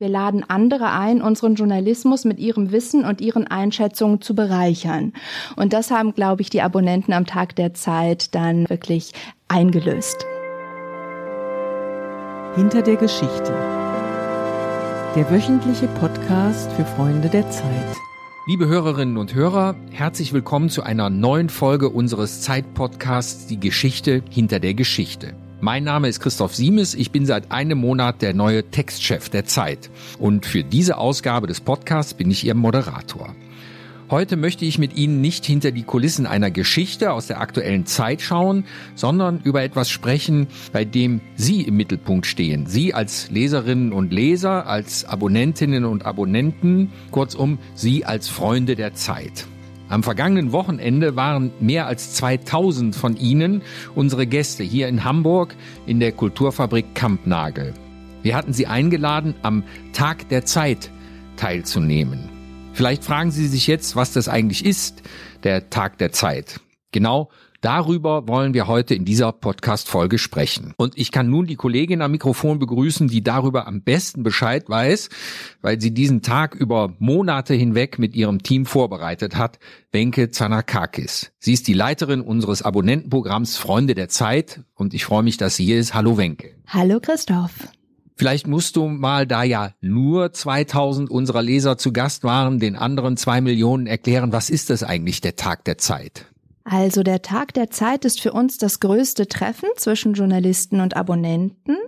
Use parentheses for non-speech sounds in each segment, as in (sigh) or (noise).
Wir laden andere ein, unseren Journalismus mit ihrem Wissen und ihren Einschätzungen zu bereichern. Und das haben, glaube ich, die Abonnenten am Tag der Zeit dann wirklich eingelöst. Hinter der Geschichte. Der wöchentliche Podcast für Freunde der Zeit. Liebe Hörerinnen und Hörer, herzlich willkommen zu einer neuen Folge unseres Zeitpodcasts Die Geschichte hinter der Geschichte. Mein Name ist Christoph Siemes. Ich bin seit einem Monat der neue Textchef der Zeit. Und für diese Ausgabe des Podcasts bin ich Ihr Moderator. Heute möchte ich mit Ihnen nicht hinter die Kulissen einer Geschichte aus der aktuellen Zeit schauen, sondern über etwas sprechen, bei dem Sie im Mittelpunkt stehen. Sie als Leserinnen und Leser, als Abonnentinnen und Abonnenten, kurzum Sie als Freunde der Zeit. Am vergangenen Wochenende waren mehr als 2000 von Ihnen unsere Gäste hier in Hamburg in der Kulturfabrik Kampnagel. Wir hatten Sie eingeladen, am Tag der Zeit teilzunehmen. Vielleicht fragen Sie sich jetzt, was das eigentlich ist, der Tag der Zeit. Genau Darüber wollen wir heute in dieser Podcast-Folge sprechen. Und ich kann nun die Kollegin am Mikrofon begrüßen, die darüber am besten Bescheid weiß, weil sie diesen Tag über Monate hinweg mit ihrem Team vorbereitet hat, Wenke Zanakakis. Sie ist die Leiterin unseres Abonnentenprogramms Freunde der Zeit und ich freue mich, dass sie hier ist. Hallo Wenke. Hallo Christoph. Vielleicht musst du mal, da ja nur 2000 unserer Leser zu Gast waren, den anderen zwei Millionen erklären, was ist das eigentlich der Tag der Zeit? Also der Tag der Zeit ist für uns das größte Treffen zwischen Journalisten und Abonnenten,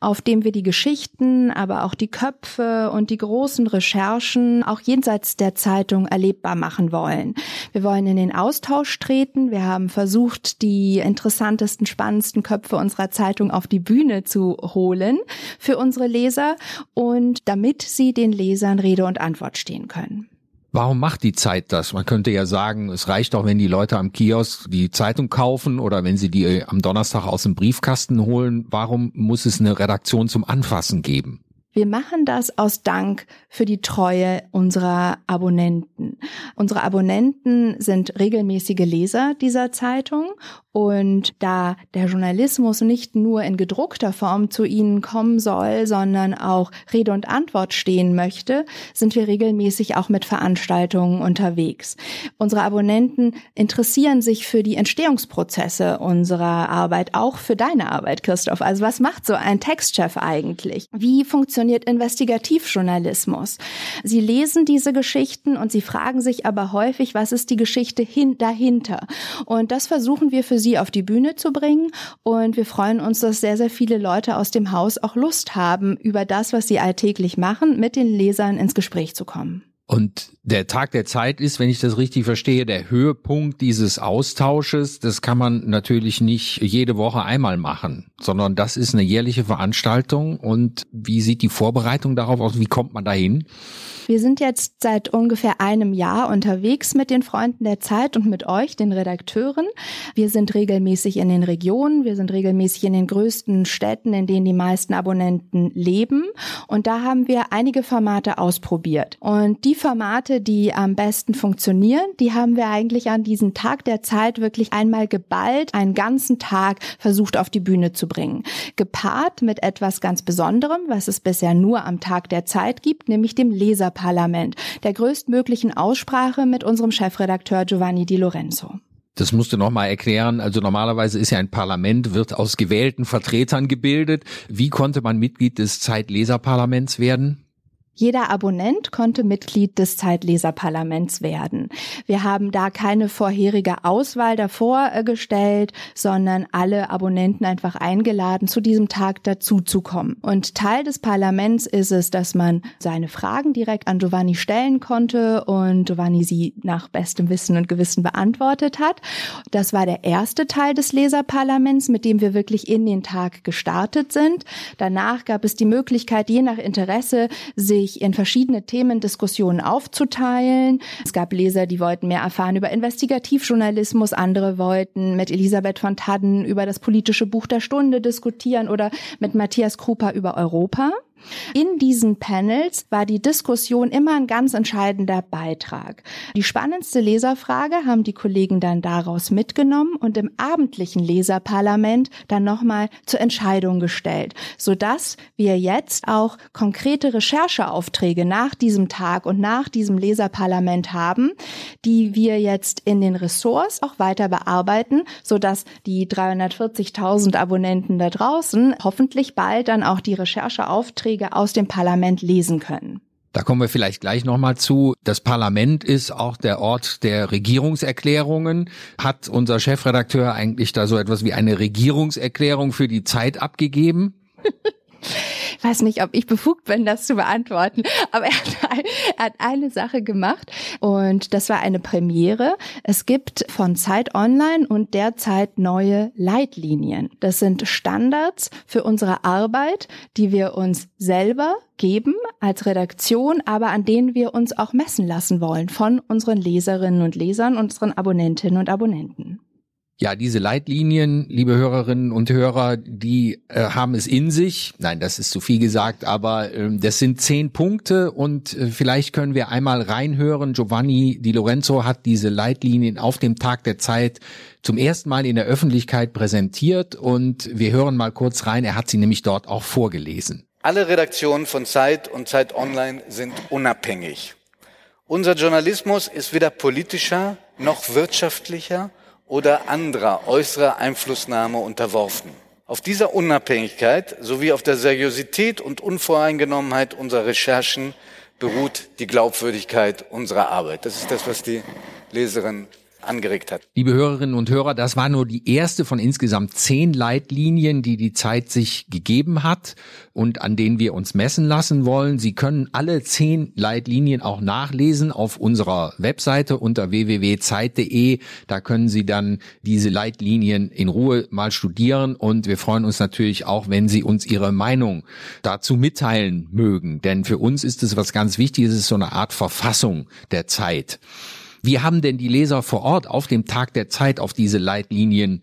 auf dem wir die Geschichten, aber auch die Köpfe und die großen Recherchen auch jenseits der Zeitung erlebbar machen wollen. Wir wollen in den Austausch treten. Wir haben versucht, die interessantesten, spannendsten Köpfe unserer Zeitung auf die Bühne zu holen für unsere Leser und damit sie den Lesern Rede und Antwort stehen können. Warum macht die Zeit das? Man könnte ja sagen, es reicht auch, wenn die Leute am Kiosk die Zeitung kaufen oder wenn sie die äh, am Donnerstag aus dem Briefkasten holen. Warum muss es eine Redaktion zum Anfassen geben? Wir machen das aus Dank für die Treue unserer Abonnenten. Unsere Abonnenten sind regelmäßige Leser dieser Zeitung und da der Journalismus nicht nur in gedruckter Form zu ihnen kommen soll, sondern auch Rede und Antwort stehen möchte, sind wir regelmäßig auch mit Veranstaltungen unterwegs. Unsere Abonnenten interessieren sich für die Entstehungsprozesse unserer Arbeit, auch für deine Arbeit, Christoph. Also was macht so ein Textchef eigentlich? Wie funktioniert Investigativjournalismus? Sie lesen diese Geschichten und sie fragen sich aber häufig, was ist die Geschichte hin dahinter? Und das versuchen wir für sie auf die Bühne zu bringen. Und wir freuen uns, dass sehr, sehr viele Leute aus dem Haus auch Lust haben, über das, was sie alltäglich machen, mit den Lesern ins Gespräch zu kommen. Und der Tag der Zeit ist, wenn ich das richtig verstehe, der Höhepunkt dieses Austausches. Das kann man natürlich nicht jede Woche einmal machen, sondern das ist eine jährliche Veranstaltung. Und wie sieht die Vorbereitung darauf aus? Wie kommt man dahin? Wir sind jetzt seit ungefähr einem Jahr unterwegs mit den Freunden der Zeit und mit euch, den Redakteuren. Wir sind regelmäßig in den Regionen, wir sind regelmäßig in den größten Städten, in denen die meisten Abonnenten leben. Und da haben wir einige Formate ausprobiert. Und die Formate, die am besten funktionieren, die haben wir eigentlich an diesem Tag der Zeit wirklich einmal geballt, einen ganzen Tag versucht auf die Bühne zu bringen. Gepaart mit etwas ganz Besonderem, was es bisher nur am Tag der Zeit gibt, nämlich dem Leser Parlament, der größtmöglichen Aussprache mit unserem Chefredakteur Giovanni Di Lorenzo. Das musst du nochmal erklären. Also normalerweise ist ja ein Parlament, wird aus gewählten Vertretern gebildet. Wie konnte man Mitglied des Zeitleserparlaments werden? Jeder Abonnent konnte Mitglied des Zeitleserparlaments werden. Wir haben da keine vorherige Auswahl davor äh, gestellt, sondern alle Abonnenten einfach eingeladen, zu diesem Tag dazuzukommen. Und Teil des Parlaments ist es, dass man seine Fragen direkt an Giovanni stellen konnte und Giovanni sie nach bestem Wissen und Gewissen beantwortet hat. Das war der erste Teil des Leserparlaments, mit dem wir wirklich in den Tag gestartet sind. Danach gab es die Möglichkeit, je nach Interesse, sich sich in verschiedene Themen aufzuteilen. Es gab Leser, die wollten mehr erfahren über Investigativjournalismus, andere wollten mit Elisabeth von Tadden über das politische Buch der Stunde diskutieren oder mit Matthias Krupa über Europa. In diesen Panels war die Diskussion immer ein ganz entscheidender Beitrag. Die spannendste Leserfrage haben die Kollegen dann daraus mitgenommen und im abendlichen Leserparlament dann nochmal zur Entscheidung gestellt, sodass wir jetzt auch konkrete Rechercheaufträge nach diesem Tag und nach diesem Leserparlament haben, die wir jetzt in den Ressorts auch weiter bearbeiten, sodass die 340.000 Abonnenten da draußen hoffentlich bald dann auch die Rechercheaufträge aus dem Parlament lesen können. Da kommen wir vielleicht gleich nochmal zu. Das Parlament ist auch der Ort der Regierungserklärungen. Hat unser Chefredakteur eigentlich da so etwas wie eine Regierungserklärung für die Zeit abgegeben? (laughs) Ich weiß nicht, ob ich befugt bin, das zu beantworten, aber er hat, er hat eine Sache gemacht und das war eine Premiere. Es gibt von Zeit Online und derzeit neue Leitlinien. Das sind Standards für unsere Arbeit, die wir uns selber geben als Redaktion, aber an denen wir uns auch messen lassen wollen von unseren Leserinnen und Lesern, unseren Abonnentinnen und Abonnenten. Ja, diese Leitlinien, liebe Hörerinnen und Hörer, die äh, haben es in sich. Nein, das ist zu viel gesagt, aber äh, das sind zehn Punkte und äh, vielleicht können wir einmal reinhören. Giovanni Di Lorenzo hat diese Leitlinien auf dem Tag der Zeit zum ersten Mal in der Öffentlichkeit präsentiert und wir hören mal kurz rein. Er hat sie nämlich dort auch vorgelesen. Alle Redaktionen von Zeit und Zeit Online sind unabhängig. Unser Journalismus ist weder politischer noch wirtschaftlicher oder anderer äußerer Einflussnahme unterworfen. Auf dieser Unabhängigkeit sowie auf der Seriosität und Unvoreingenommenheit unserer Recherchen beruht die Glaubwürdigkeit unserer Arbeit. Das ist das, was die Leserin angeregt hat. Liebe Hörerinnen und Hörer, das war nur die erste von insgesamt zehn Leitlinien, die die Zeit sich gegeben hat und an denen wir uns messen lassen wollen. Sie können alle zehn Leitlinien auch nachlesen auf unserer Webseite unter www.zeit.de. Da können Sie dann diese Leitlinien in Ruhe mal studieren und wir freuen uns natürlich auch, wenn Sie uns Ihre Meinung dazu mitteilen mögen. Denn für uns ist es was ganz Wichtiges, es ist so eine Art Verfassung der Zeit. Wie haben denn die Leser vor Ort auf dem Tag der Zeit auf diese Leitlinien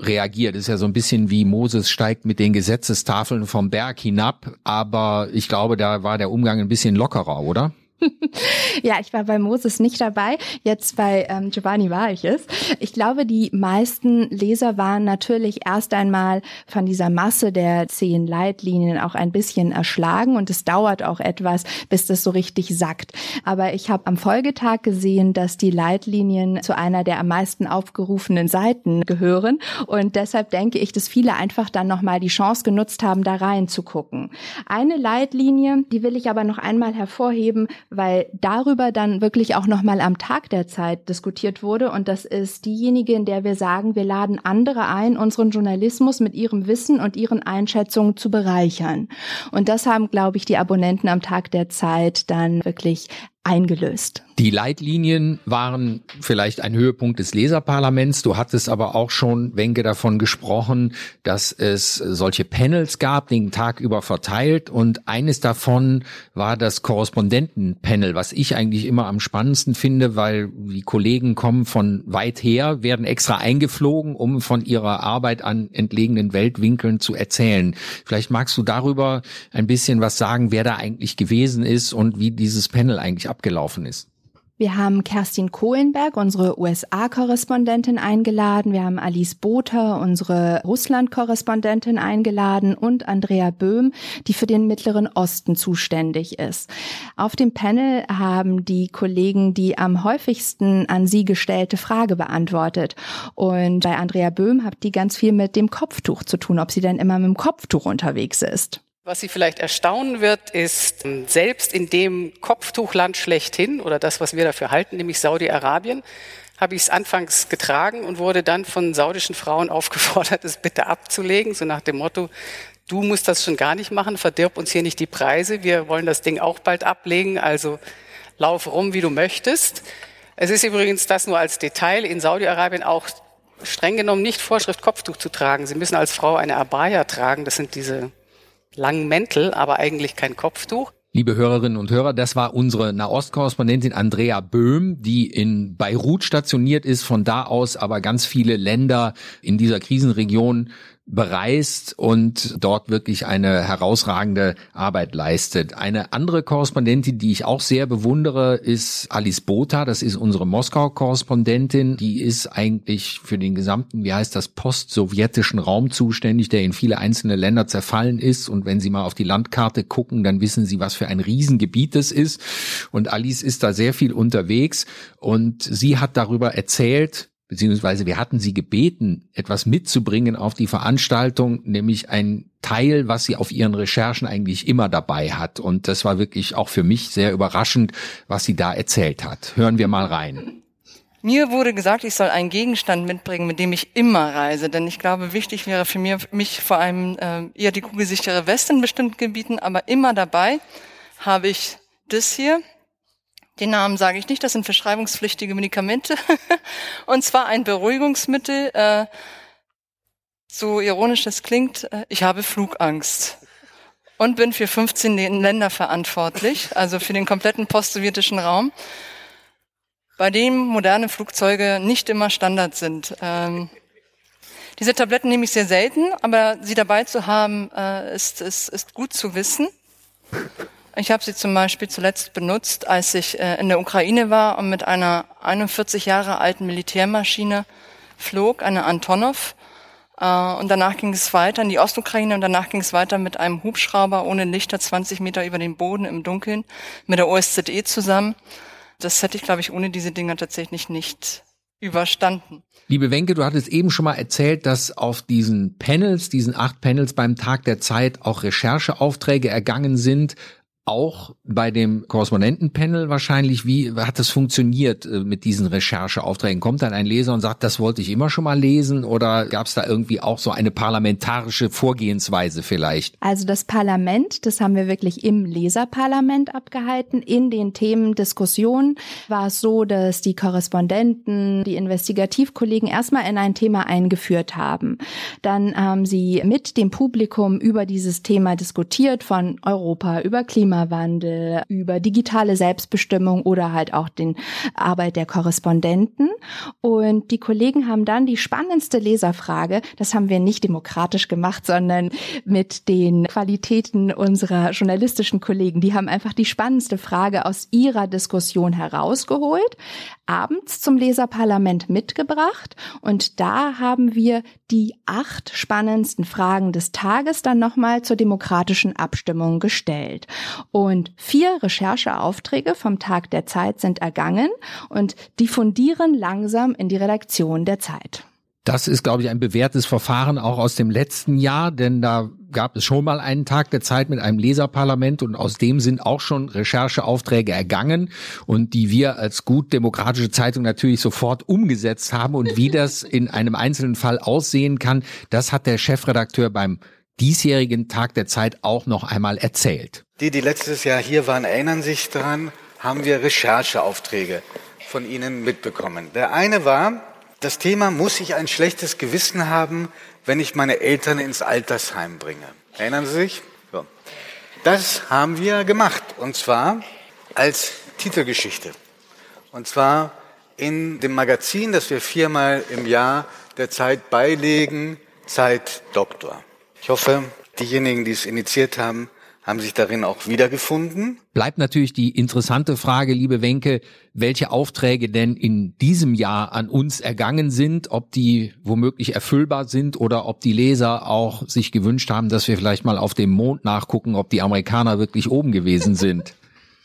reagiert? Das ist ja so ein bisschen wie Moses steigt mit den Gesetzestafeln vom Berg hinab, aber ich glaube, da war der Umgang ein bisschen lockerer, oder? (laughs) ja, ich war bei Moses nicht dabei. Jetzt bei ähm, Giovanni war ich es. Ich glaube, die meisten Leser waren natürlich erst einmal von dieser Masse der zehn Leitlinien auch ein bisschen erschlagen und es dauert auch etwas, bis das so richtig sackt. Aber ich habe am Folgetag gesehen, dass die Leitlinien zu einer der am meisten aufgerufenen Seiten gehören und deshalb denke ich, dass viele einfach dann nochmal die Chance genutzt haben, da reinzugucken. Eine Leitlinie, die will ich aber noch einmal hervorheben, weil darüber dann wirklich auch nochmal am Tag der Zeit diskutiert wurde. Und das ist diejenige, in der wir sagen, wir laden andere ein, unseren Journalismus mit ihrem Wissen und ihren Einschätzungen zu bereichern. Und das haben, glaube ich, die Abonnenten am Tag der Zeit dann wirklich eingelöst. Die Leitlinien waren vielleicht ein Höhepunkt des Leserparlaments. Du hattest aber auch schon, Wenke, davon gesprochen, dass es solche Panels gab, den Tag über verteilt. Und eines davon war das Korrespondentenpanel, was ich eigentlich immer am spannendsten finde, weil die Kollegen kommen von weit her, werden extra eingeflogen, um von ihrer Arbeit an entlegenen Weltwinkeln zu erzählen. Vielleicht magst du darüber ein bisschen was sagen, wer da eigentlich gewesen ist und wie dieses Panel eigentlich abgelaufen ist. Wir haben Kerstin Kohlenberg, unsere USA-Korrespondentin, eingeladen. Wir haben Alice Bother, unsere Russland-Korrespondentin, eingeladen und Andrea Böhm, die für den Mittleren Osten zuständig ist. Auf dem Panel haben die Kollegen die am häufigsten an sie gestellte Frage beantwortet. Und bei Andrea Böhm hat die ganz viel mit dem Kopftuch zu tun, ob sie denn immer mit dem Kopftuch unterwegs ist. Was Sie vielleicht erstaunen wird, ist, selbst in dem Kopftuchland schlechthin oder das, was wir dafür halten, nämlich Saudi-Arabien, habe ich es anfangs getragen und wurde dann von saudischen Frauen (laughs) aufgefordert, es bitte abzulegen, so nach dem Motto, du musst das schon gar nicht machen, verdirb uns hier nicht die Preise, wir wollen das Ding auch bald ablegen, also lauf rum, wie du möchtest. Es ist übrigens das nur als Detail in Saudi-Arabien auch streng genommen nicht Vorschrift, Kopftuch zu tragen. Sie müssen als Frau eine Abaya tragen, das sind diese langen Mäntel, aber eigentlich kein Kopftuch. Liebe Hörerinnen und Hörer, das war unsere Nahostkorrespondentin Andrea Böhm, die in Beirut stationiert ist, von da aus aber ganz viele Länder in dieser Krisenregion bereist und dort wirklich eine herausragende Arbeit leistet. Eine andere Korrespondentin, die ich auch sehr bewundere, ist Alice Botha. Das ist unsere Moskau-Korrespondentin. Die ist eigentlich für den gesamten, wie heißt das, post-sowjetischen Raum zuständig, der in viele einzelne Länder zerfallen ist. Und wenn Sie mal auf die Landkarte gucken, dann wissen Sie, was für ein Riesengebiet es ist. Und Alice ist da sehr viel unterwegs und sie hat darüber erzählt, beziehungsweise wir hatten sie gebeten, etwas mitzubringen auf die Veranstaltung, nämlich ein Teil, was sie auf ihren Recherchen eigentlich immer dabei hat. Und das war wirklich auch für mich sehr überraschend, was sie da erzählt hat. Hören wir mal rein. Mir wurde gesagt, ich soll einen Gegenstand mitbringen, mit dem ich immer reise, denn ich glaube, wichtig wäre für mich vor allem äh, eher die kugelsichere West in bestimmten Gebieten, aber immer dabei habe ich das hier, den Namen sage ich nicht, das sind verschreibungspflichtige Medikamente. (laughs) und zwar ein Beruhigungsmittel, äh, so ironisch es klingt, äh, ich habe Flugangst und bin für 15 Länder verantwortlich, also für den kompletten postsowjetischen Raum, bei dem moderne Flugzeuge nicht immer Standard sind. Ähm, diese Tabletten nehme ich sehr selten, aber sie dabei zu haben, äh, ist, ist, ist gut zu wissen. Ich habe sie zum Beispiel zuletzt benutzt, als ich äh, in der Ukraine war und mit einer 41 Jahre alten Militärmaschine flog, eine Antonov. Äh, und danach ging es weiter in die Ostukraine und danach ging es weiter mit einem Hubschrauber ohne Lichter 20 Meter über den Boden im Dunkeln mit der OSZE zusammen. Das hätte ich, glaube ich, ohne diese Dinger tatsächlich nicht überstanden. Liebe Wenke, du hattest eben schon mal erzählt, dass auf diesen Panels, diesen acht Panels beim Tag der Zeit auch Rechercheaufträge ergangen sind auch bei dem Korrespondentenpanel wahrscheinlich, wie hat das funktioniert äh, mit diesen Rechercheaufträgen? Kommt dann ein Leser und sagt, das wollte ich immer schon mal lesen oder gab es da irgendwie auch so eine parlamentarische Vorgehensweise vielleicht? Also das Parlament, das haben wir wirklich im Leserparlament abgehalten. In den Themendiskussionen war es so, dass die Korrespondenten, die Investigativkollegen erstmal in ein Thema eingeführt haben. Dann haben sie mit dem Publikum über dieses Thema diskutiert, von Europa über Klima Klimawandel, über digitale Selbstbestimmung oder halt auch den Arbeit der Korrespondenten. Und die Kollegen haben dann die spannendste Leserfrage, das haben wir nicht demokratisch gemacht, sondern mit den Qualitäten unserer journalistischen Kollegen. Die haben einfach die spannendste Frage aus ihrer Diskussion herausgeholt, abends zum Leserparlament mitgebracht und da haben wir die acht spannendsten Fragen des Tages dann nochmal zur demokratischen Abstimmung gestellt. Und vier Rechercheaufträge vom Tag der Zeit sind ergangen und diffundieren langsam in die Redaktion der Zeit. Das ist, glaube ich, ein bewährtes Verfahren auch aus dem letzten Jahr, denn da gab es schon mal einen Tag der Zeit mit einem Leserparlament und aus dem sind auch schon Rechercheaufträge ergangen und die wir als gut demokratische Zeitung natürlich sofort umgesetzt haben und wie das (laughs) in einem einzelnen Fall aussehen kann, das hat der Chefredakteur beim diesjährigen Tag der Zeit auch noch einmal erzählt. Die, die letztes Jahr hier waren, erinnern sich daran, haben wir Rechercheaufträge von Ihnen mitbekommen. Der eine war, das Thema, muss ich ein schlechtes Gewissen haben, wenn ich meine Eltern ins Altersheim bringe? Erinnern Sie sich? So. Das haben wir gemacht und zwar als Titelgeschichte. Und zwar in dem Magazin, das wir viermal im Jahr der Zeit beilegen, Zeit Doktor. Ich hoffe, diejenigen, die es initiiert haben, haben sich darin auch wiedergefunden. Bleibt natürlich die interessante Frage, liebe Wenke, welche Aufträge denn in diesem Jahr an uns ergangen sind, ob die womöglich erfüllbar sind oder ob die Leser auch sich gewünscht haben, dass wir vielleicht mal auf dem Mond nachgucken, ob die Amerikaner wirklich oben gewesen sind.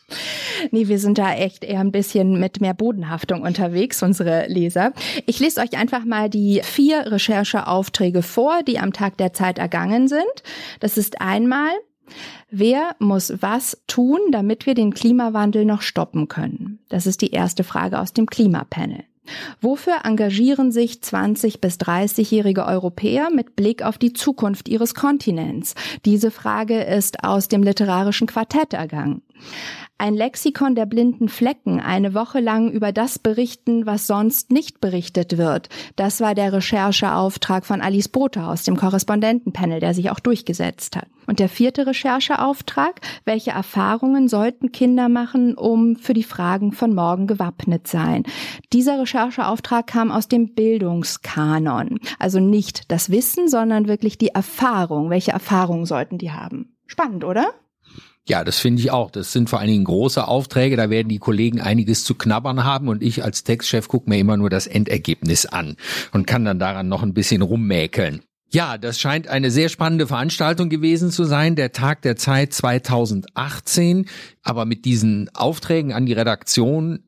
(laughs) Nee, wir sind da echt eher ein bisschen mit mehr Bodenhaftung unterwegs, unsere Leser. Ich lese euch einfach mal die vier Rechercheaufträge vor, die am Tag der Zeit ergangen sind. Das ist einmal Wer muss was tun, damit wir den Klimawandel noch stoppen können? Das ist die erste Frage aus dem Klimapanel. Wofür engagieren sich 20 bis 30-jährige Europäer mit Blick auf die Zukunft ihres Kontinents? Diese Frage ist aus dem literarischen Quartett ergangen. Ein Lexikon der blinden Flecken, eine Woche lang über das berichten, was sonst nicht berichtet wird. Das war der Rechercheauftrag von Alice Botha aus dem Korrespondentenpanel, der sich auch durchgesetzt hat. Und der vierte Rechercheauftrag, welche Erfahrungen sollten Kinder machen, um für die Fragen von morgen gewappnet sein? Dieser Rechercheauftrag kam aus dem Bildungskanon. Also nicht das Wissen, sondern wirklich die Erfahrung. Welche Erfahrungen sollten die haben? Spannend, oder? Ja, das finde ich auch. Das sind vor allen Dingen große Aufträge. Da werden die Kollegen einiges zu knabbern haben und ich als Textchef gucke mir immer nur das Endergebnis an und kann dann daran noch ein bisschen rummäkeln. Ja, das scheint eine sehr spannende Veranstaltung gewesen zu sein, der Tag der Zeit 2018. Aber mit diesen Aufträgen an die Redaktion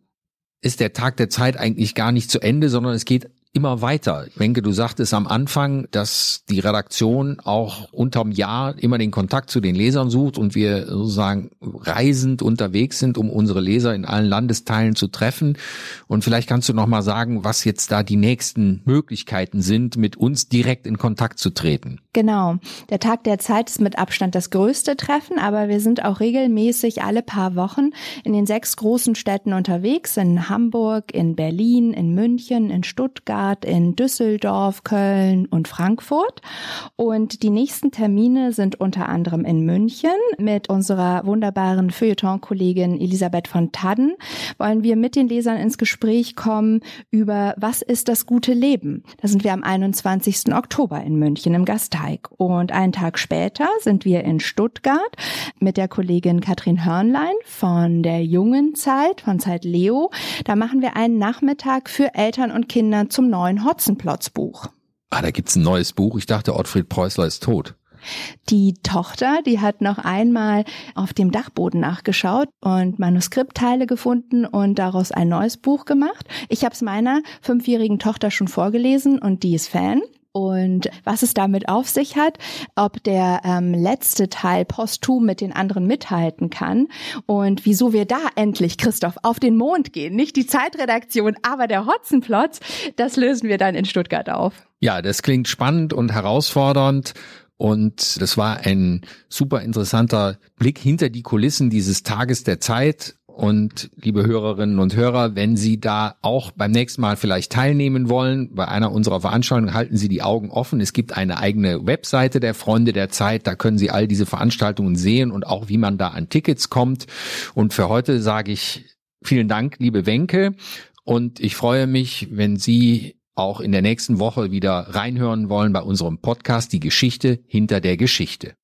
ist der Tag der Zeit eigentlich gar nicht zu Ende, sondern es geht immer weiter. Ich denke, du sagtest am Anfang, dass die Redaktion auch unterm Jahr immer den Kontakt zu den Lesern sucht und wir sozusagen reisend unterwegs sind, um unsere Leser in allen Landesteilen zu treffen. Und vielleicht kannst du noch mal sagen, was jetzt da die nächsten Möglichkeiten sind, mit uns direkt in Kontakt zu treten. Genau. Der Tag der Zeit ist mit Abstand das größte Treffen, aber wir sind auch regelmäßig alle paar Wochen in den sechs großen Städten unterwegs, in Hamburg, in Berlin, in München, in Stuttgart, Stuttgart, in Düsseldorf, Köln und Frankfurt. Und die nächsten Termine sind unter anderem in München mit unserer wunderbaren Feuilleton-Kollegin Elisabeth von Tadden. Wollen wir mit den Lesern ins Gespräch kommen über was ist das gute Leben? Da sind wir am 21. Oktober in München im Gasteig. Und einen Tag später sind wir in Stuttgart mit der Kollegin Katrin Hörnlein von der jungen Zeit, von Zeit Leo. Da machen wir einen Nachmittag für Eltern und Kinder zum neuen Hotzenplotz-Buch. Ah, da gibt's ein neues Buch. Ich dachte, Ottfried Preußler ist tot. Die Tochter, die hat noch einmal auf dem Dachboden nachgeschaut und Manuskriptteile gefunden und daraus ein neues Buch gemacht. Ich habe es meiner fünfjährigen Tochter schon vorgelesen und die ist Fan. Und was es damit auf sich hat, ob der ähm, letzte Teil posthum mit den anderen mithalten kann und wieso wir da endlich, Christoph, auf den Mond gehen. Nicht die Zeitredaktion, aber der Hotzenplotz, das lösen wir dann in Stuttgart auf. Ja, das klingt spannend und herausfordernd. Und das war ein super interessanter Blick hinter die Kulissen dieses Tages der Zeit. Und liebe Hörerinnen und Hörer, wenn Sie da auch beim nächsten Mal vielleicht teilnehmen wollen, bei einer unserer Veranstaltungen halten Sie die Augen offen. Es gibt eine eigene Webseite der Freunde der Zeit. Da können Sie all diese Veranstaltungen sehen und auch wie man da an Tickets kommt. Und für heute sage ich vielen Dank, liebe Wenke. Und ich freue mich, wenn Sie auch in der nächsten Woche wieder reinhören wollen bei unserem Podcast Die Geschichte hinter der Geschichte.